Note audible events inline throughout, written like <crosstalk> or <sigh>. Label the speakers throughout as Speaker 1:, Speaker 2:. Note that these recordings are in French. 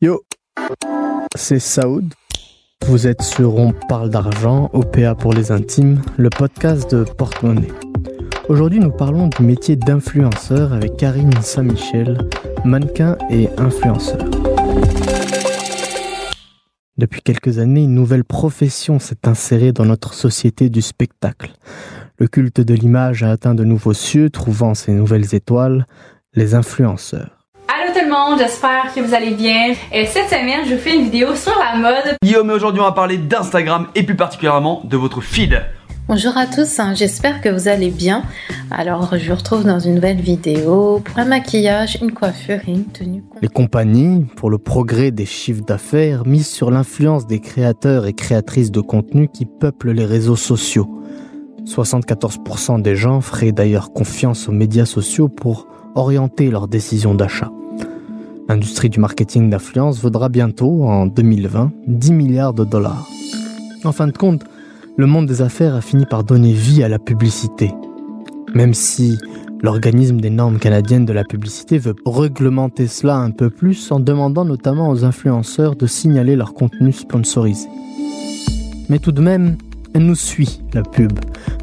Speaker 1: Yo, c'est Saoud. Vous êtes sur On parle d'argent, OPA pour les intimes, le podcast de Porte-Monnaie. Aujourd'hui, nous parlons du métier d'influenceur avec Karine Saint-Michel, mannequin et influenceur. Depuis quelques années, une nouvelle profession s'est insérée dans notre société du spectacle. Le culte de l'image a atteint de nouveaux cieux, trouvant ses nouvelles étoiles, les influenceurs.
Speaker 2: Allô tout le monde, j'espère que vous allez bien. Et cette semaine, je vous fais une vidéo sur la mode.
Speaker 3: Guillaume, aujourd'hui on va parler d'Instagram et plus particulièrement de votre feed.
Speaker 4: Bonjour à tous, hein, j'espère que vous allez bien. Alors, je vous retrouve dans une nouvelle vidéo pour un maquillage, une coiffure et une tenue.
Speaker 1: Les compagnies, pour le progrès des chiffres d'affaires, misent sur l'influence des créateurs et créatrices de contenu qui peuplent les réseaux sociaux. 74% des gens feraient d'ailleurs confiance aux médias sociaux pour orienter leurs décisions d'achat. L'industrie du marketing d'influence vaudra bientôt, en 2020, 10 milliards de dollars. En fin de compte, le monde des affaires a fini par donner vie à la publicité. Même si l'organisme des normes canadiennes de la publicité veut réglementer cela un peu plus en demandant notamment aux influenceurs de signaler leur contenu sponsorisé. Mais tout de même, elle nous suit, la pub,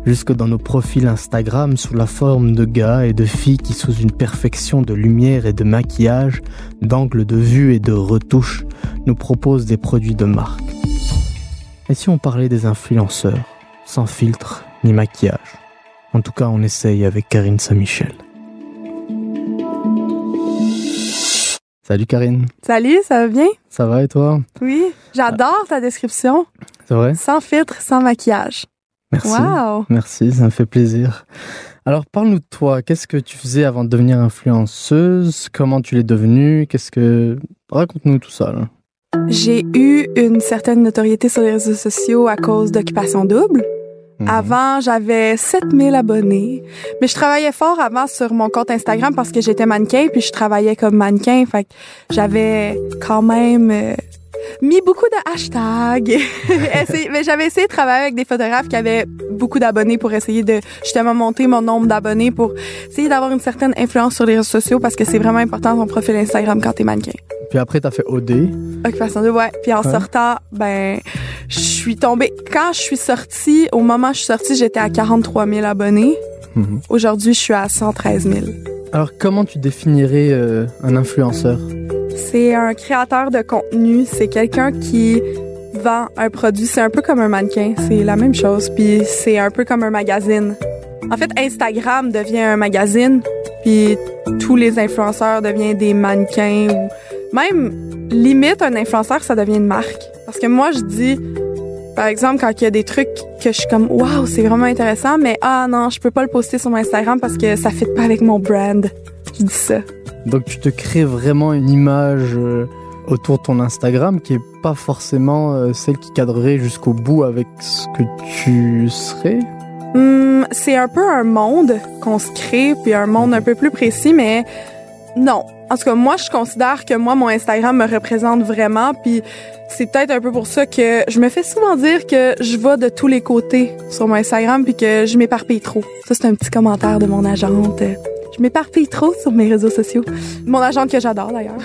Speaker 1: jusque dans nos profils Instagram sous la forme de gars et de filles qui, sous une perfection de lumière et de maquillage, d'angle de vue et de retouche, nous proposent des produits de marque. Et si on parlait des influenceurs, sans filtre ni maquillage? En tout cas, on essaye avec Karine Saint-Michel. Salut Karine.
Speaker 5: Salut, ça va bien?
Speaker 1: Ça va et toi?
Speaker 5: Oui, j'adore ta description.
Speaker 1: C'est vrai?
Speaker 5: Sans filtre, sans maquillage.
Speaker 1: Merci.
Speaker 5: Wow.
Speaker 1: Merci, ça me fait plaisir. Alors, parle-nous de toi. Qu'est-ce que tu faisais avant de devenir influenceuse? Comment tu l'es devenue? Qu'est-ce que. Raconte-nous tout ça, là.
Speaker 5: J'ai eu une certaine notoriété sur les réseaux sociaux à cause d'Occupation Double.
Speaker 1: Mhm.
Speaker 5: Avant, j'avais 7000 abonnés. Mais je travaillais fort avant sur mon compte Instagram parce que j'étais mannequin, puis je travaillais comme mannequin. Fait que j'avais quand même euh, mis beaucoup de hashtags. <laughs> Mais j'avais essayé de travailler avec des photographes qui avaient beaucoup d'abonnés pour essayer de justement monter mon nombre d'abonnés pour essayer d'avoir une certaine influence sur les réseaux sociaux parce que c'est vraiment important ton profil Instagram quand t'es mannequin.
Speaker 1: Puis après, t'as fait OD.
Speaker 5: Occupation double, ouais. Puis en
Speaker 1: Ouais.
Speaker 5: sortant, ben, je suis tombée. Quand je suis sortie, au moment où je suis sortie, j'étais à 43 000 abonnés.
Speaker 1: Mhm.
Speaker 5: Aujourd'hui, je suis à 113 000.
Speaker 1: Alors, comment tu définirais euh, un influenceur?
Speaker 5: C'est un créateur de contenu. C'est quelqu'un qui vend un produit. C'est un peu comme un mannequin. C'est la même chose. Puis c'est un peu comme un magazine. En fait, Instagram devient un magazine. Puis tous les influenceurs deviennent des mannequins même limite un influenceur, ça devient une marque. Parce que moi, je dis, par exemple, quand il y a des trucs que je suis comme, waouh, c'est vraiment intéressant, mais ah non, je peux pas le poster sur mon Instagram parce que ça fit pas avec mon brand. Je dis ça.
Speaker 1: Donc, tu te crées vraiment une image euh, autour de ton Instagram qui est pas forcément euh, celle qui cadrerait jusqu'au bout avec ce que tu serais?
Speaker 5: Hmm, c'est un peu un monde qu'on se crée, puis un monde un peu plus précis, mais non. En tout cas, moi, je considère que moi, mon Instagram me représente vraiment, puis c'est peut-être un peu pour ça que je me fais souvent dire que je vais de tous les côtés sur mon Instagram, puis que je m'éparpille trop. Ça, c'est un petit commentaire de mon agente. Je m'éparpille trop sur mes réseaux sociaux. Mon agente que j'adore d'ailleurs.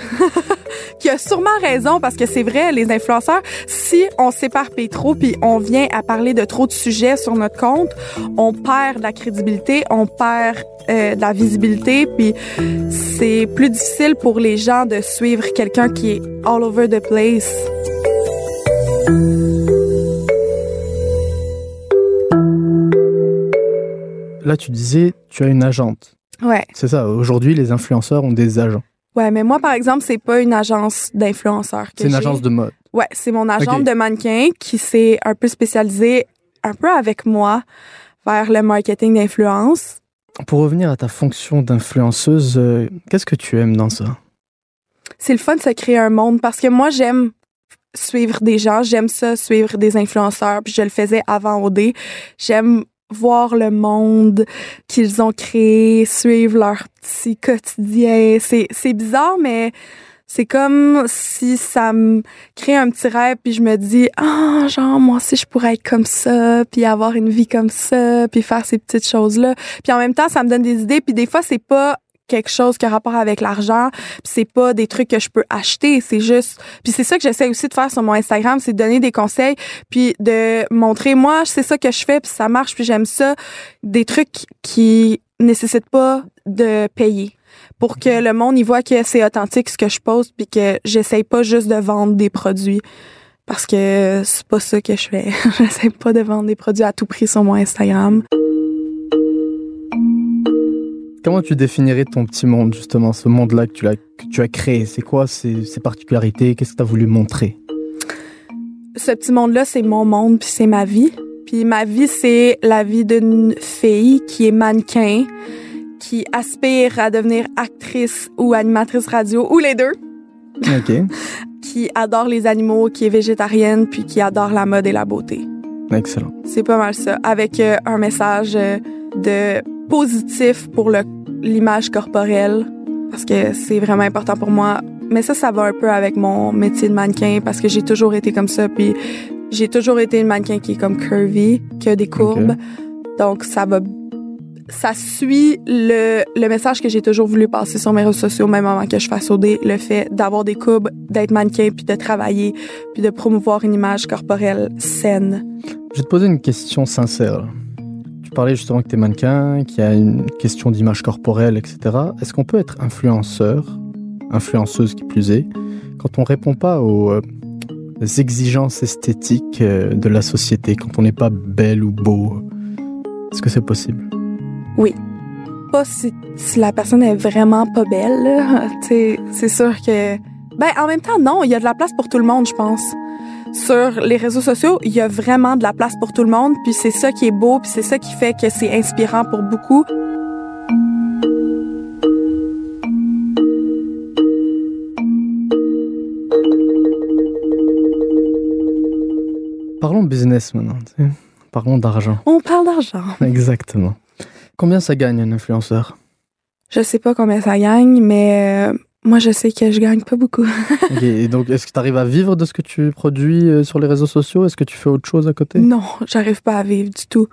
Speaker 5: <laughs> qui a sûrement raison parce que c'est vrai, les influenceurs, si on s'éparpille trop puis on vient à parler de trop de sujets sur notre compte, on perd de la crédibilité, on perd euh, de la visibilité puis c'est plus difficile pour les gens de suivre quelqu'un qui est all over the place.
Speaker 1: Là, tu disais, tu as une agente.
Speaker 5: Ouais.
Speaker 1: C'est ça. Aujourd'hui, les influenceurs ont des agents.
Speaker 5: Ouais, mais moi par exemple, c'est pas une agence d'influenceurs
Speaker 1: C'est une agence de mode.
Speaker 5: Ouais, c'est mon agente
Speaker 1: Ok.
Speaker 5: de mannequin qui s'est un peu spécialisée un peu avec moi vers le marketing d'influence.
Speaker 1: Pour revenir à ta fonction d'influenceuse, euh, qu'est-ce que tu aimes dans ça?
Speaker 5: C'est le fun de se créer un monde parce que moi, j'aime suivre des gens, j'aime ça, suivre des influenceurs, puis je le faisais avant OD. J'aime voir le monde qu'ils ont créé, suivre leur quotidien. C'est, bizarre, mais C'est comme si ça me crée un petit rêve puis je me dis ah genre moi aussi je pourrais être comme ça puis avoir une vie comme ça puis faire ces petites choses là. Puis en même temps ça me donne des idées puis des fois c'est pas quelque chose qui a rapport avec l'argent, puis c'est pas des trucs que je peux acheter, c'est juste puis c'est ça que j'essaie aussi de faire sur mon Instagram, c'est de donner des conseils puis de montrer moi, c'est ça que je fais puis ça marche puis j'aime ça, des trucs qui nécessitent pas de payer pour que le monde y voit que c'est authentique ce que je pose puis que j'essaye pas juste de vendre des produits parce que c'est pas ça que je fais. <laughs> j'essaie pas de vendre des produits à tout prix sur mon Instagram.
Speaker 1: Comment tu définirais ton petit monde, justement, ce monde-là que tu as, que tu as créé? C'est quoi ses, ses particularités? Qu'est-ce que tu as voulu montrer?
Speaker 5: Ce petit monde-là, c'est mon monde, puis c'est ma vie. Puis ma vie, c'est la vie d'une fille qui est mannequin, qui aspire à devenir actrice ou animatrice radio, ou les deux.
Speaker 1: Ok. <laughs>
Speaker 5: qui adore les animaux, qui est végétarienne, puis qui adore la mode et la beauté.
Speaker 1: Excellent.
Speaker 5: C'est pas mal ça. Avec euh, un message euh, de positif pour l'image corporelle, parce que c'est vraiment important pour moi. Mais ça, ça va un peu avec mon métier de mannequin, parce que j'ai toujours été comme ça, puis j'ai toujours été une mannequin qui est comme curvy, qui a des courbes. Donc, ça va... Ça suit le, le message que j'ai toujours voulu passer sur mes réseaux sociaux, même avant que je fasse OD, le fait d'avoir des courbes, d'être mannequin, puis de travailler, puis de promouvoir une image corporelle saine.
Speaker 1: Je vais te poser une question sincère. Parlais justement que tu es mannequin, qu'il y a une question d'image corporelle, etc. Est-ce qu'on peut être influenceur, influenceuse qui plus est, quand on répond pas aux euh, exigences esthétiques euh, de la société, quand on n'est pas belle ou beau? Est-ce que c'est possible?
Speaker 5: Pas si, si la personne est vraiment pas belle. <laughs> c'est sûr que. Ben, en même temps, non, il y a de la place pour tout le monde, je pense. Sur les réseaux sociaux, il y a vraiment de la place pour tout le monde, puis c'est ça qui est beau, puis c'est ça qui fait que c'est inspirant pour beaucoup.
Speaker 1: Parlons business maintenant. tu sais. Parlons d'argent.
Speaker 5: On parle d'argent. <laughs>
Speaker 1: Exactement. Combien ça gagne un influenceur?
Speaker 5: Je sais pas combien ça gagne, mais euh, moi, je sais que je gagne pas beaucoup. <laughs>
Speaker 1: Et donc, est-ce que tu arrives à vivre de ce que tu produis euh, sur les réseaux sociaux? Est-ce que tu fais autre chose à côté?
Speaker 5: Non, j'arrive pas à vivre du tout.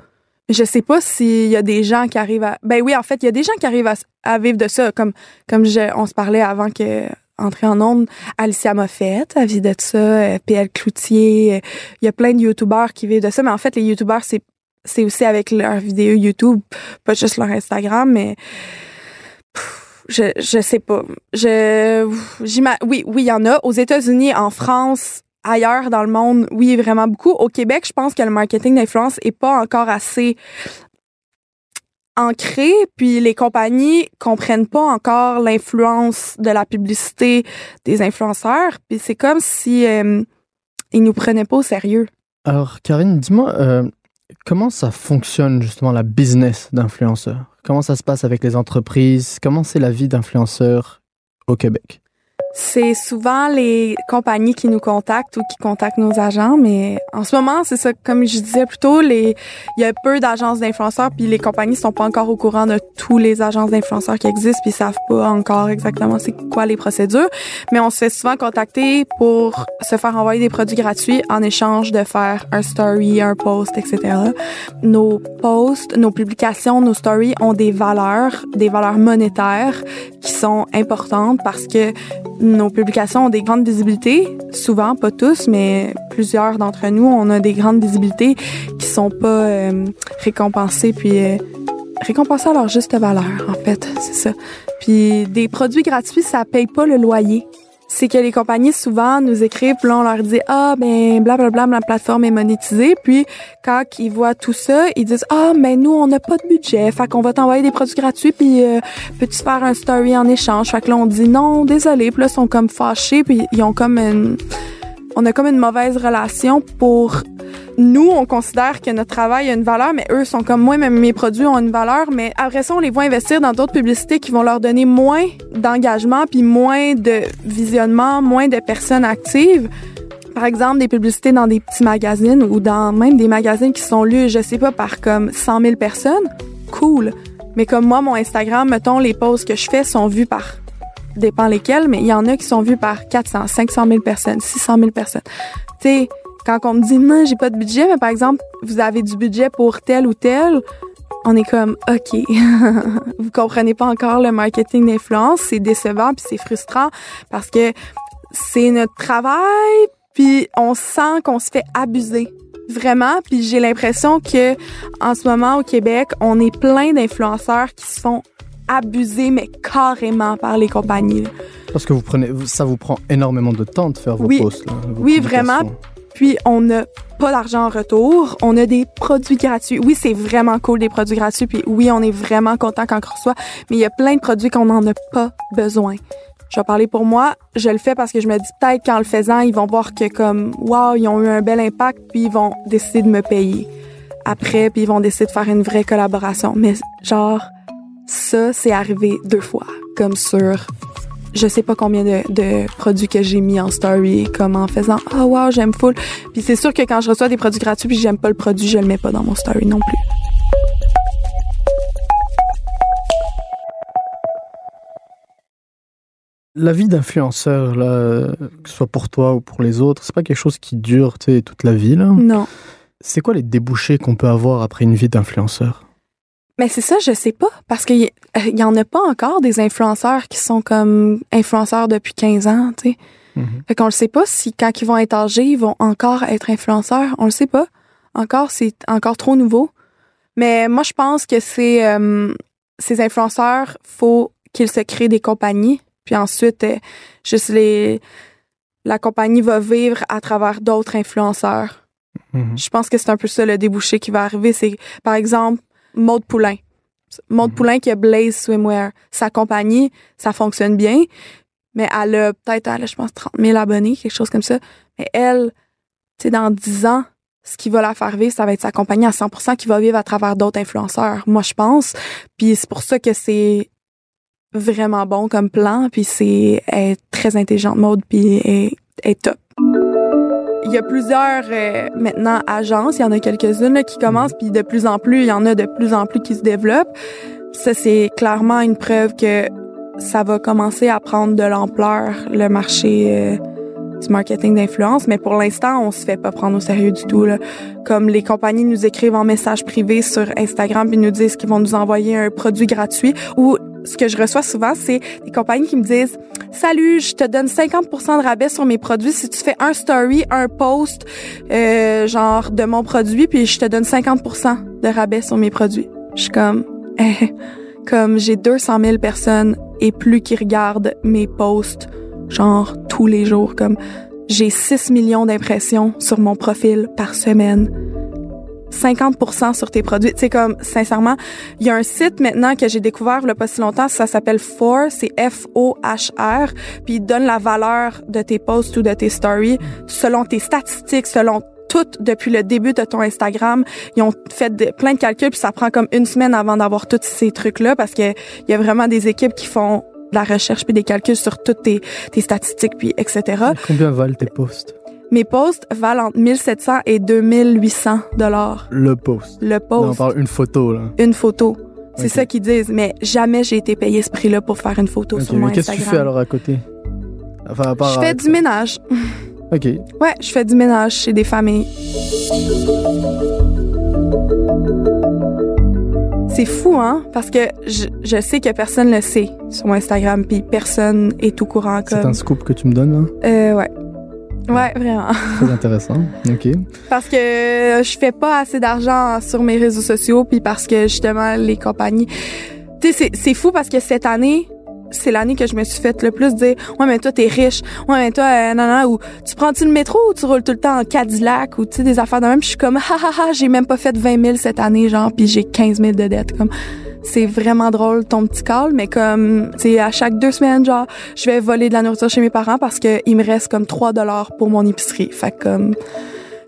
Speaker 5: Je sais pas s'il y a des gens qui arrivent à. Ben oui, en fait, il y a des gens qui arrivent à, à vivre de ça, comme comme je, on se parlait avant que entrer en onde. Alicia Moffett, elle vit de ça. euh, PL Cloutier. euh, Il y a plein de youtubeurs qui vivent de ça, mais en fait, les youtubeurs, c'est c'est aussi avec leurs vidéos YouTube, pas juste leur Instagram, mais pff, je sais pas. Je oui oui il y en a aux États-Unis, en France, ailleurs dans le monde, oui, vraiment beaucoup. Au Québec, je pense que le marketing d'influence est pas encore assez ancré, puis les compagnies comprennent pas encore l'influence de la publicité des influenceurs, puis c'est comme si euh, ils nous prenaient pas au sérieux.
Speaker 1: Alors, Karine, dis-moi, euh, comment ça fonctionne justement la business d'influenceur? Comment ça se passe avec les entreprises? Comment c'est la vie d'influenceur au Québec?
Speaker 5: C'est souvent les compagnies qui nous contactent ou qui contactent nos agents, mais en ce moment, c'est ça, comme je disais plus tôt, les, il y a peu d'agences d'influenceurs, puis les compagnies sont pas encore au courant de tous les agences d'influenceurs qui existent, puis savent pas encore exactement c'est quoi les procédures. Mais on se fait souvent contacter pour se faire envoyer des produits gratuits en échange de faire un story, un post, etc. Nos posts, nos publications, nos stories ont des valeurs, des valeurs monétaires qui sont importantes parce que nos publications ont des grandes visibilités, souvent, pas tous, mais plusieurs d'entre nous, on des grandes visibilités qui sont pas euh, récompensées, puis euh, récompensées à leur juste valeur, en fait, c'est ça. Puis des produits gratuits, ça paye pas le loyer. C'est que les compagnies souvent nous écrivent, puis là on leur dit ah ben blablabla la plateforme est monétisée, puis quand ils voient tout ça, ils disent ah mais nous on n'a pas de budget, fait qu'on va t'envoyer des produits gratuits, puis euh, peux-tu faire un story en échange? Fait que là on dit non désolé, puis là ils sont comme fâchés, puis ils ont comme une on a comme une mauvaise relation pour nous, on considère que notre travail a une valeur, mais eux sont comme moi, même mes produits ont une valeur, mais après ça, on les voit investir dans d'autres publicités qui vont leur donner moins d'engagement, puis moins de visionnement, moins de personnes actives. Par exemple, des publicités dans des petits magazines ou dans même des magazines qui sont lus, je sais pas, par comme 100 000 personnes. Cool. Mais comme moi, mon Instagram, mettons, les posts que je fais sont vus par dépend lesquels, mais il y en a qui sont vus par 400, 500 000 personnes, 600 000 personnes. Tu sais, quand on me dit, non, j'ai pas de budget, mais par exemple, vous avez du budget pour tel ou tel, on est comme, OK, <laughs> vous comprenez pas encore le marketing d'influence, c'est décevant puis c'est frustrant parce que c'est notre travail puis on sent qu'on se fait abuser. Vraiment, puis j'ai l'impression que en ce moment au Québec, on est plein d'influenceurs qui se font abuser mais carrément par les compagnies.
Speaker 1: Parce que vous prenez, ça vous prend énormément de temps de faire vos
Speaker 5: oui.
Speaker 1: posts. Là, vos
Speaker 5: Oui, vraiment. Puis on n'a pas d'argent en retour. On a des produits gratuits. Oui, c'est vraiment cool des produits gratuits. Puis oui, on est vraiment content quand on reçoit. Mais il y a plein de produits qu'on n'en a pas besoin. Je vais parler pour moi. Je le fais parce que je me dis peut-être qu'en le faisant, ils vont voir que comme wow, ils ont eu un bel impact. Puis ils vont décider de me payer après. Puis ils vont décider de faire une vraie collaboration. Mais genre ça, c'est arrivé deux fois, comme sur je sais pas combien de, de produits que j'ai mis en story, comme en faisant oh wow j'aime full. Puis c'est sûr que quand je reçois des produits gratuits puis j'aime pas le produit, je le mets pas dans mon story non plus.
Speaker 1: La vie d'influenceur, là, que ce soit pour toi ou pour les autres, c'est pas quelque chose qui dure toute la vie. là.
Speaker 5: Non.
Speaker 1: C'est quoi les débouchés qu'on peut avoir après une vie d'influenceur?
Speaker 5: Mais c'est ça, je sais pas parce qu'il y, euh, y en a pas encore des influenceurs qui sont comme influenceurs depuis 15 ans, tu sais.
Speaker 1: Mhm.
Speaker 5: Fait qu'on le sait pas si quand ils vont être âgés, ils vont encore être influenceurs. On le sait pas. Encore, c'est encore trop nouveau. Mais moi, je pense que c'est euh, ces influenceurs, faut qu'ils se créent des compagnies. Puis ensuite, euh, juste les la compagnie va vivre à travers d'autres influenceurs.
Speaker 1: Mhm.
Speaker 5: Je pense que c'est un peu ça le débouché qui va arriver. C'est, par exemple, Maude Poulain. Maude
Speaker 1: Mhm.
Speaker 5: Poulain qui a Blaze Swimwear. Sa compagnie, ça fonctionne bien, mais elle a peut-être, elle a, je pense, 30 000 abonnés, quelque chose comme ça. Mais elle, tu sais, dans 10 ans, ce qui va la faire vivre, ça va être sa compagnie à 100% qui va vivre à travers d'autres influenceurs, moi, je pense. Puis c'est pour ça que c'est vraiment bon comme plan, puis c'est elle est très intelligente, Maude, puis est top. Il y a plusieurs euh, maintenant agences, il y en a quelques-unes qui commencent, puis de plus en plus, il y en a de plus en plus qui se développent. Ça, c'est clairement une preuve que ça va commencer à prendre de l'ampleur, le marché euh, du marketing d'influence, mais pour l'instant, on se fait pas prendre au sérieux du tout. Là. Comme les compagnies nous écrivent en message privé sur Instagram puis nous disent qu'ils vont nous envoyer un produit gratuit ou ce que je reçois souvent, c'est des compagnies qui me disent Salut, je te donne 50% de rabais sur mes produits si tu fais un story, un post, euh, genre de mon produit, puis je te donne 50% de rabais sur mes produits. Je suis comme, eh, <laughs> comme j'ai 200 000 personnes et plus qui regardent mes posts, genre tous les jours, comme j'ai 6 millions d'impressions sur mon profil par semaine. 50% sur tes produits. C'est comme, sincèrement, il y a un site maintenant que j'ai découvert il pas si longtemps, ça s'appelle For, c'est F-O-H-R, puis il donne la valeur de tes posts ou de tes stories selon tes statistiques, selon tout depuis le début de ton Instagram. Ils ont fait plein de calculs, puis ça prend comme une semaine avant d'avoir tous ces trucs-là, parce que il y a vraiment des équipes qui font de la recherche puis des calculs sur toutes tes, tes statistiques, puis etc.
Speaker 1: Combien valent tes posts
Speaker 5: Mes posts valent entre 1700 et 2800 dollars.
Speaker 1: Le post.
Speaker 5: Le
Speaker 1: Là, on
Speaker 5: post,
Speaker 1: parle une photo, là.
Speaker 5: une photo. C'est ça qu'ils disent, mais jamais j'ai été payé ce prix-là pour faire une photo sur mon
Speaker 1: mais qu'est-ce que
Speaker 5: Instagram.
Speaker 1: tu fais alors à côté? Enfin, à part
Speaker 5: Je fais du ménage.
Speaker 1: Ok.
Speaker 5: Ouais, je fais du ménage chez des familles. C'est fou, hein? Parce que je, je sais que personne le sait sur mon Instagram, puis personne est au courant
Speaker 1: C'est un scoop que tu me donnes, là?
Speaker 5: Euh, ouais. Ouais, vraiment.
Speaker 1: Très intéressant. <laughs> Ok.
Speaker 5: Parce que je fais pas assez d'argent sur mes réseaux sociaux, puis parce que justement, les compagnies. Tu sais, c'est fou parce que cette année, c'est l'année que je me suis fait le plus dire Ouais, mais toi, t'es riche. Ouais, mais toi, euh, non, ou tu prends-tu le métro ou tu roules tout le temps en Cadillac ou tu sais, des affaires de même. Je suis comme Ha ha ha, j'ai même pas fait 20 000 cette année, genre, puis j'ai 15 000 de dettes. Comme, c'est vraiment drôle ton petit call, mais comme, tu à chaque deux semaines, genre, je vais voler de la nourriture chez mes parents parce que il me reste comme 3 dollars pour mon épicerie. Fait comme,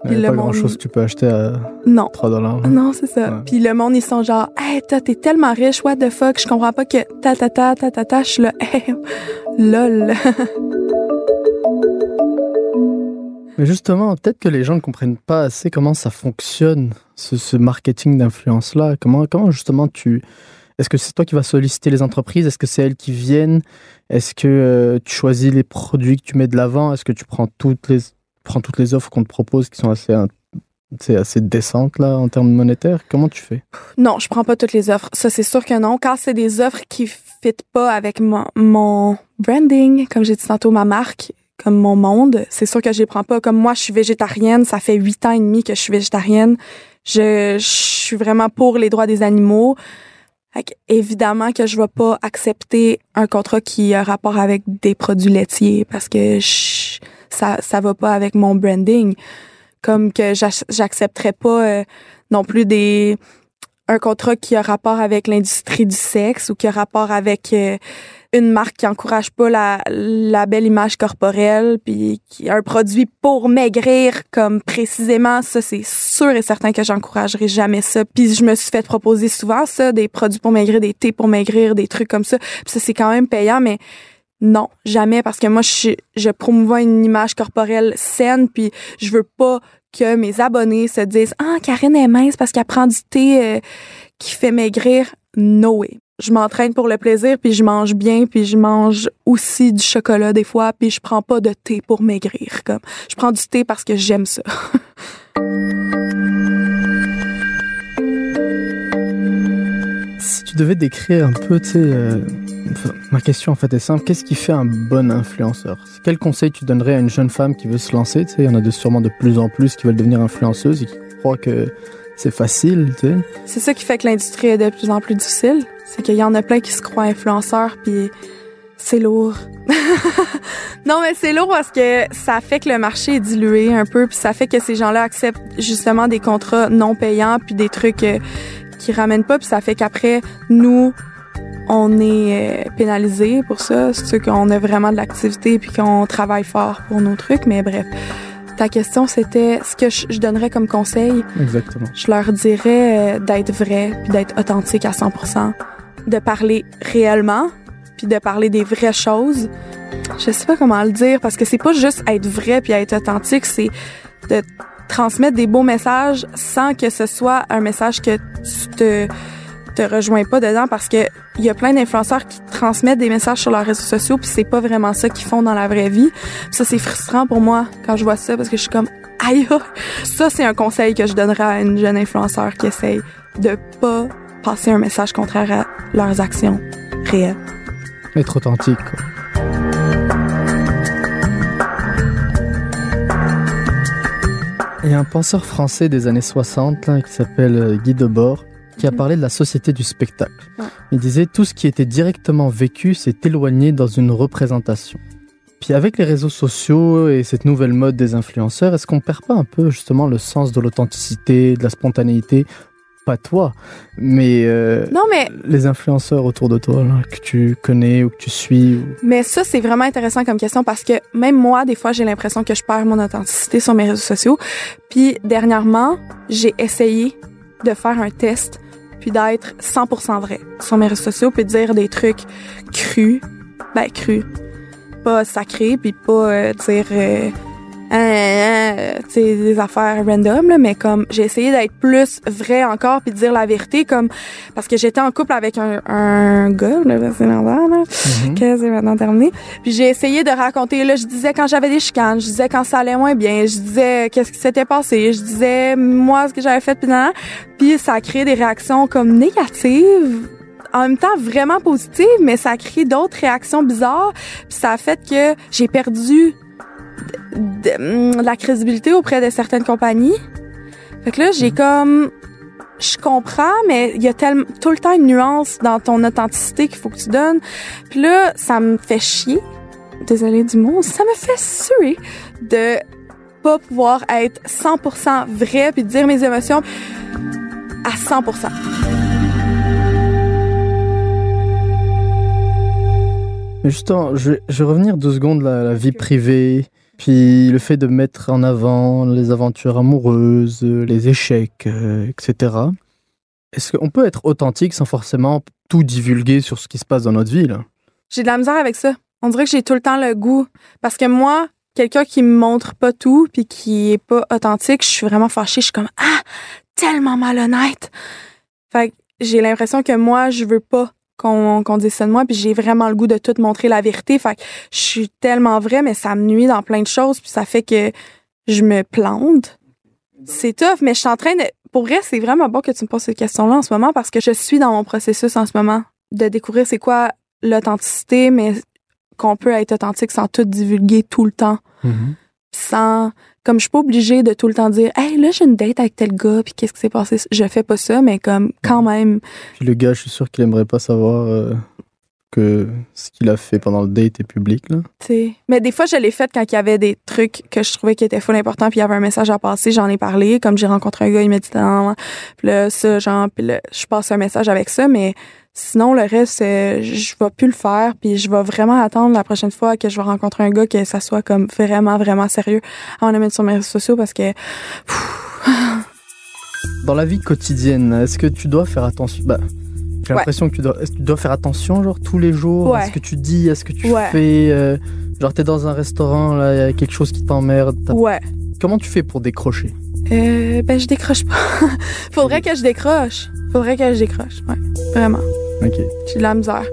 Speaker 5: Puis le
Speaker 1: pas
Speaker 5: monde-
Speaker 1: grand chose que tu peux acheter à
Speaker 5: non.
Speaker 1: 3 dollars.
Speaker 5: Non, c'est ça.
Speaker 1: Ouais.
Speaker 5: Puis le monde, ils sont genre, hey, toi, t'es tellement riche, what the fuck, je comprends pas que ta ta ta ta ta ta, je suis là, <laughs> hey, lol.
Speaker 1: Mais justement, peut-être que les gens ne comprennent pas assez comment ça fonctionne, ce, ce marketing d'influence-là. Comment, comment justement tu. Est-ce que c'est toi qui vas solliciter les entreprises? Est-ce que c'est elles qui viennent? Est-ce que euh, tu choisis les produits que tu mets de l'avant? Est-ce que tu prends toutes les, prends toutes les offres qu'on te propose qui sont assez, c'est assez décentes là, en termes monétaires Comment tu fais?
Speaker 5: Non, je prends pas toutes les offres. Ça, c'est sûr que non. Quand c'est des offres qui fit pas avec mon, branding, comme j'ai dit tantôt, ma marque, comme mon monde, c'est sûr que je les prends pas. Comme moi, je suis végétarienne. Ça fait huit ans et demi que je suis végétarienne. Je, je suis vraiment pour les droits des animaux. évidemment que je vais pas accepter un contrat qui a rapport avec des produits laitiers parce que ça ça va pas avec mon branding. Comme que j'accepterais pas euh, non plus des un contrat qui a rapport avec l'industrie du sexe ou qui a rapport avec euh, une marque qui encourage pas la, la belle image corporelle, puis qui un produit pour maigrir, comme précisément ça, c'est sûr et certain que j'encouragerai jamais ça. Puis je me suis fait proposer souvent ça, des produits pour maigrir, des thés pour maigrir, des trucs comme ça. Puis ça, c'est quand même payant, mais non, jamais, parce que moi, je, je promouvois une image corporelle saine, puis je veux pas que mes abonnés se disent « Ah, Karine est mince parce qu'elle prend du thé euh, qui fait maigrir. » No way je m'entraîne pour le plaisir, puis je mange bien, puis je mange aussi du chocolat des fois, puis je prends pas de thé pour maigrir. Comme je prends du thé parce que j'aime ça. <laughs>
Speaker 1: tu devais décrire un peu, tu sais, euh, ma question en fait est simple. Qu'est-ce qui fait un bon influenceur? Quel conseil tu donnerais à une jeune femme qui veut se lancer? Tu sais, il y en a sûrement de plus en plus qui veulent devenir influenceuse et qui croient que c'est facile, tu sais.
Speaker 5: C'est ça qui fait que l'industrie est de plus en plus difficile. C'est qu'il y en a plein qui se croient influenceurs, puis c'est lourd. <laughs> non, mais c'est lourd parce que ça fait que le marché est dilué un peu, puis ça fait que ces gens-là acceptent justement des contrats non payants, puis des trucs euh, qui ramènent pas, puis ça fait qu'après, nous, on est euh, pénalisés pour ça. C'est qu'on a vraiment de l'activité, puis qu'on travaille fort pour nos trucs, mais bref. Ta question, c'était ce que je, donnerais comme conseil.
Speaker 1: Exactement.
Speaker 5: Je leur dirais euh, d'être vrai puis d'être authentique à 100%, de parler réellement puis de parler des vraies choses. Je sais pas comment le dire parce que c'est pas juste être vrai puis être authentique, c'est de transmettre des beaux messages sans que ce soit un message que tu te te rejoins pas dedans parce que il y a plein d'influenceurs qui transmettent des messages sur leurs réseaux sociaux puis c'est pas vraiment ça qu'ils font dans la vraie vie. ça c'est frustrant pour moi quand je vois ça parce que je suis comme aïe. <laughs> Ça c'est un conseil que je donnerais à une jeune influenceur qui essaye de pas passer un message contraire à leurs actions réelles.
Speaker 1: Être authentique. Quoi. Il y a un penseur français des années 60 là, qui s'appelle euh, Guy Debord qui a mm. parlé de la société du spectacle. Il disait tout ce qui était directement vécu s'est éloigné dans une représentation. Puis avec les réseaux sociaux et cette nouvelle mode des influenceurs, est-ce qu'on perd pas un peu justement le sens de l'authenticité, de la spontanéité pas toi, mais, euh,
Speaker 5: non, mais
Speaker 1: les influenceurs autour de toi que tu connais ou que tu suis.
Speaker 5: Mais ça, c'est vraiment intéressant comme question parce que même moi, des fois, j'ai l'impression que je perds mon authenticité sur mes réseaux sociaux. Puis dernièrement, j'ai essayé de faire un test puis d'être 100% vrai sur mes réseaux sociaux, puis de dire des trucs crus, ben crus, pas sacrés, puis pas euh, dire euh, euh, des affaires random là, mais comme j'ai essayé d'être plus vrai encore puis de dire la vérité comme parce que j'étais en couple avec un, un gars là c'est normal là, mm-hmm. que c'est maintenant terminé puis j'ai essayé de raconter là je disais quand j'avais des chicanes je disais quand ça allait moins bien je disais qu'est-ce qui s'était passé je disais moi ce que j'avais fait puis puis ça a créé des réactions comme négatives en même temps vraiment positives, mais ça a créé d'autres réactions bizarres. Puis ça a fait que j'ai perdu de, la crédibilité auprès de certaines compagnies. Fait que là, j'ai comme je comprends, mais il y a tellement tout le temps une nuance dans ton authenticité qu'il faut que tu donnes. Puis là, ça me fait chier. Désolée du mot, ça me fait suer de pas pouvoir être 100% vrai puis dire mes émotions à 100%.
Speaker 1: Mais justement, je vais, je vais revenir deux secondes à la vie privée, puis le fait de mettre en avant les aventures amoureuses, les échecs, euh, etc. Est-ce qu'on peut être authentique sans forcément tout divulguer sur ce qui se passe dans notre vie
Speaker 5: J'ai de la misère avec ça. On dirait que j'ai tout le temps le goût. Parce que moi, quelqu'un qui me montre pas tout puis qui est pas authentique, je suis vraiment fâchée. Je suis comme Ah, tellement malhonnête. Fait j'ai l'impression que moi, je veux pas qu'on qu'on dise ça de moi, puis j'ai vraiment le goût de tout montrer la vérité. Fait que je suis tellement vraie, mais ça me nuit dans plein de choses, puis ça fait que je me plante. C'est tough, mais je suis en train de... Pour vrai, c'est vraiment bon que tu me poses cette question-là en ce moment parce que je suis dans mon processus en ce moment de découvrir c'est quoi l'authenticité, mais qu'on peut être authentique sans tout divulguer tout le temps.
Speaker 1: Mhm.
Speaker 5: Sans... Comme je suis pas obligée de tout le temps dire « Hey, là, j'ai une date avec tel gars, puis qu'est-ce qui s'est passé? » Je fais pas ça, mais comme quand même...
Speaker 1: Puis le gars, je suis sûr qu'il aimerait pas savoir euh, que ce qu'il a fait pendant le date est public, là.
Speaker 5: T'sais. Mais des fois, je l'ai fait quand il y avait des trucs que je trouvais qui étaient full importants, puis il y avait un message à passer, j'en ai parlé. Comme j'ai rencontré un gars, il m'a dit non, puis là, ça, genre, puis là, je passe un message avec ça, mais sinon, le reste, euh, je vais plus le faire, puis je vais vraiment attendre la prochaine fois que je vais rencontrer un gars que ça soit comme vraiment, vraiment sérieux avant de le mettre sur mes réseaux sociaux parce que.
Speaker 1: Dans la vie quotidienne, est-ce que tu dois faire attention bah, J'ai
Speaker 5: Ouais.
Speaker 1: l'impression que tu dois, tu dois faire attention, genre, tous les jours
Speaker 5: Ouais.
Speaker 1: à ce que tu dis, à ce que tu
Speaker 5: Ouais.
Speaker 1: fais euh, Genre, t'es dans un restaurant, là, il y a quelque chose qui t'emmerde.
Speaker 5: Ouais.
Speaker 1: Comment tu fais pour décrocher?
Speaker 5: Euh, ben, je décroche pas. <laughs> Faudrait que je décroche. Faudrait que je décroche. Ouais. Vraiment.
Speaker 1: Ok.
Speaker 5: J'ai de la misère.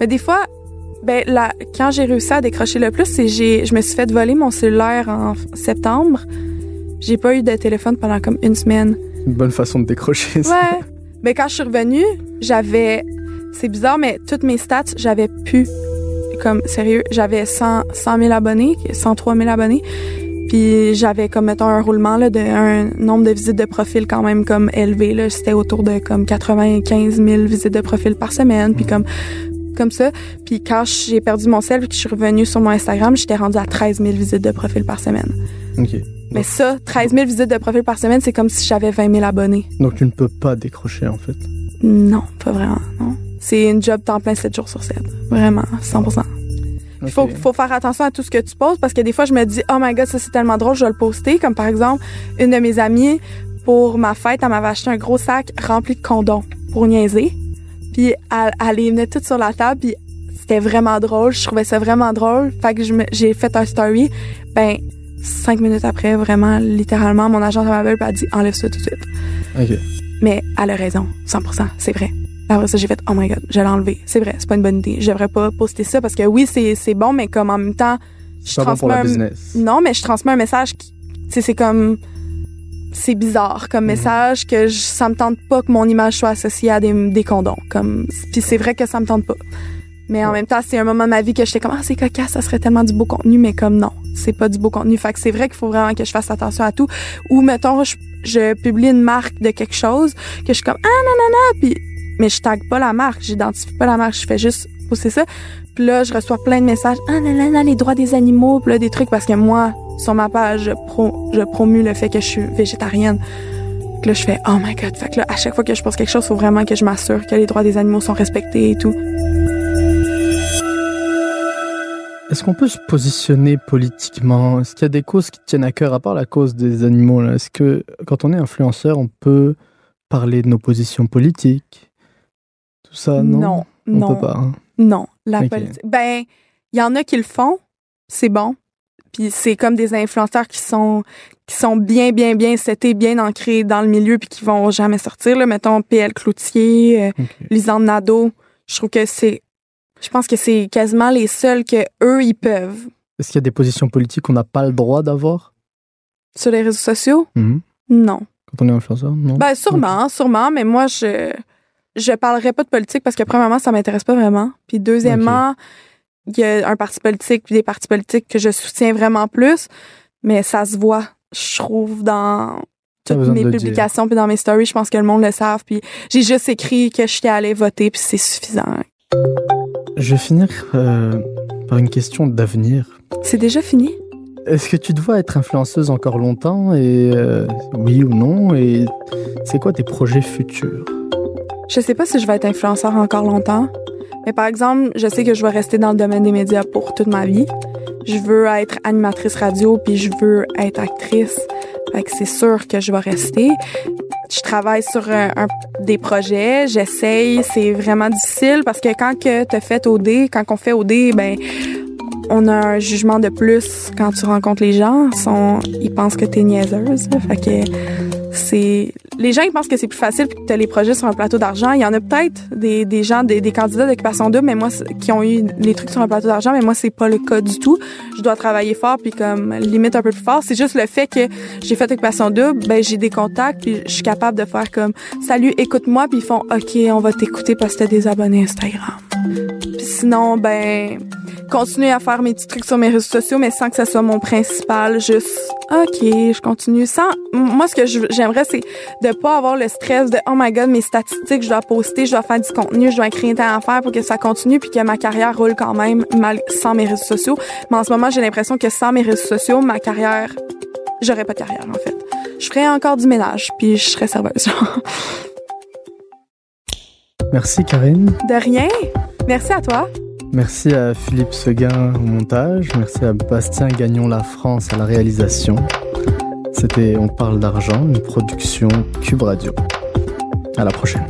Speaker 5: Mais des fois, ben là, quand j'ai réussi à décrocher le plus, c'est j'ai, je me suis fait voler mon cellulaire en septembre. J'ai pas eu de téléphone pendant comme une semaine.
Speaker 1: Une bonne façon de décrocher. ça.
Speaker 5: Ouais. Mais quand je suis revenue, j'avais, c'est bizarre, mais toutes mes stats, j'avais pu, comme sérieux, j'avais 100, 100 000 abonnés, 103 000 abonnés. Puis j'avais comme mettons un roulement là, de un nombre de visites de profil quand même comme élevé là, c'était autour de comme 95 000 visites de profil par semaine, puis comme comme ça. Puis quand j'ai perdu mon sel et que je suis revenue sur mon Instagram, j'étais rendue à 13 000 visites de profil par semaine.
Speaker 1: Ok.
Speaker 5: Mais ça, 13 000 visites de profil par semaine, c'est comme si j'avais 20 000 abonnés.
Speaker 1: Donc tu ne peux pas décrocher, en fait.
Speaker 5: Non, pas vraiment, non. C'est une job temps plein 7 jours sur 7. Vraiment, 100%. Il faut, faut faire attention à tout ce que tu poses parce que des fois, je me dis, oh my god, ça c'est tellement drôle, je vais le poster. Comme par exemple, une de mes amies, pour ma fête, elle m'avait acheté un gros sac rempli de condoms pour niaiser. Puis elle, elle les venait toutes sur la table, puis c'était vraiment drôle. Je trouvais ça vraiment drôle. Fait que j'ai fait un story. Ben, cinq minutes après, vraiment, littéralement, mon agent m'appelle et a dit, enlève ça tout de suite.
Speaker 1: Ok.
Speaker 5: Mais elle a raison, 100%, c'est vrai. Après ça, j'ai fait, oh my god, je l'ai enlevé. C'est vrai, c'est pas une bonne idée. Je devrais pas poster ça parce que oui, c'est, bon, mais comme en même temps, je
Speaker 1: pas bon pour la
Speaker 5: transmets un-
Speaker 1: business.
Speaker 5: Non, mais je transmets un message qui, tu sais, c'est comme, c'est bizarre comme message que je, ça me tente pas que mon image soit associée à des, des condoms. Comme, puis c'est vrai que ça me tente pas. Mais en
Speaker 1: Ouais.
Speaker 5: même temps, c'est un moment de ma vie que j'étais comme, ah, c'est cocasse, ça serait tellement du beau contenu, mais comme non, c'est pas du beau contenu. Fait que c'est vrai qu'il faut vraiment que je fasse attention à tout. Ou, mettons, je, je publie une marque de quelque chose, que je suis comme, ah, non, non, non, puis, mais je tag pas la marque, j'identifie pas la marque, je fais juste poster ça. Puis là, je reçois plein de messages, ah, non, non, non, les droits des animaux, puis là, des trucs, parce que moi, sur ma page, je, pro, je promue le fait que je suis végétarienne. Puis là, je fais, oh my god. Fait que là, à chaque fois que je poste quelque chose, faut vraiment que je m'assure que les droits des animaux sont respectés et tout.
Speaker 1: Est-ce qu'on peut se positionner politiquement? Est-ce qu'il y a des causes qui tiennent à cœur, à part la cause des animaux Est-ce que quand on est influenceur, on peut parler de nos positions politiques? Tout ça, non?
Speaker 5: Non,
Speaker 1: On
Speaker 5: non,
Speaker 1: peut pas. hein.
Speaker 5: non. La politique. Ben, il y en a qui le font, c'est bon. Puis c'est comme des influenceurs qui sont qui sont bien, bien, bien setés, bien ancrés dans le milieu, puis qui vont jamais sortir. Là. Mettons PL Cloutier, euh,
Speaker 1: Ok.
Speaker 5: Lisande Nadeau. Je trouve que c'est. Je pense que c'est quasiment les seuls que eux ils peuvent
Speaker 1: Est-ce qu'il y a des positions politiques qu'on n'a pas le droit d'avoir?
Speaker 5: Sur les réseaux sociaux?
Speaker 1: Mhm.
Speaker 5: Non.
Speaker 1: quand on est influenceur Non.
Speaker 5: Ben sûrement, sûrement, mais moi je je parlerai pas de politique parce que premièrement ça m'intéresse pas vraiment, puis deuxièmement il y a un parti politique puis des partis politiques que je soutiens vraiment plus, mais ça se voit, je trouve dans toutes mes publications puis dans mes stories, je pense que le monde le savent. Puis j'ai juste écrit que je suis allée voter puis c'est suffisant.
Speaker 1: Je vais finir euh, par une question d'avenir.
Speaker 5: C'est déjà fini?
Speaker 1: Est-ce que tu dois être influenceuse encore longtemps et euh, oui ou non? Et c'est quoi tes projets futurs?
Speaker 5: Je sais pas si je vais être influenceur encore longtemps, mais par exemple, je sais que je vais rester dans le domaine des médias pour toute ma vie. Je veux être animatrice radio puis je veux être actrice. Fait que c'est sûr que je vais rester. Je travaille sur un, un- des projets, j'essaye, c'est vraiment difficile parce que quand que t'as fait OD, quand on fait OD, ben on a un jugement de plus quand tu rencontres les gens, Ils sont, ils pensent que t'es niaiseuse. Fait que c'est les gens ils pensent que c'est plus facile que les projets sur un plateau d'argent. Il y en a peut-être des, des gens, des, des candidats d'occupation double, mais moi qui ont eu les trucs sur un plateau d'argent, mais moi c'est pas le cas du tout. Je dois travailler fort puis comme limite un peu plus fort. C'est juste le fait que j'ai fait occupation double, ben j'ai des contacts puis je suis capable de faire comme salut, écoute-moi puis ils font OK, on va t'écouter parce que t'as des abonnés Instagram. Puis sinon ben continuer à faire mes petits trucs sur mes réseaux sociaux, mais sans que ça soit mon principal. Juste, OK, je continue. Sans, moi, ce que j'aimerais, c'est de pas avoir le stress de, oh my god, mes statistiques, je dois poster, je dois faire du contenu, je dois écrire un à faire pour que ça continue puis que ma carrière roule quand même mal, sans mes réseaux sociaux. Mais en ce moment, j'ai l'impression que sans mes réseaux sociaux, ma carrière, j'aurais pas de carrière, en fait. Je ferais encore du ménage puis je serais serveuse.
Speaker 1: Merci, Karine.
Speaker 5: De rien. Merci à toi.
Speaker 1: Merci à Philippe Seguin au montage. Merci à Bastien Gagnon La France à la réalisation. C'était On parle d'argent, une production Cube Radio. À la prochaine.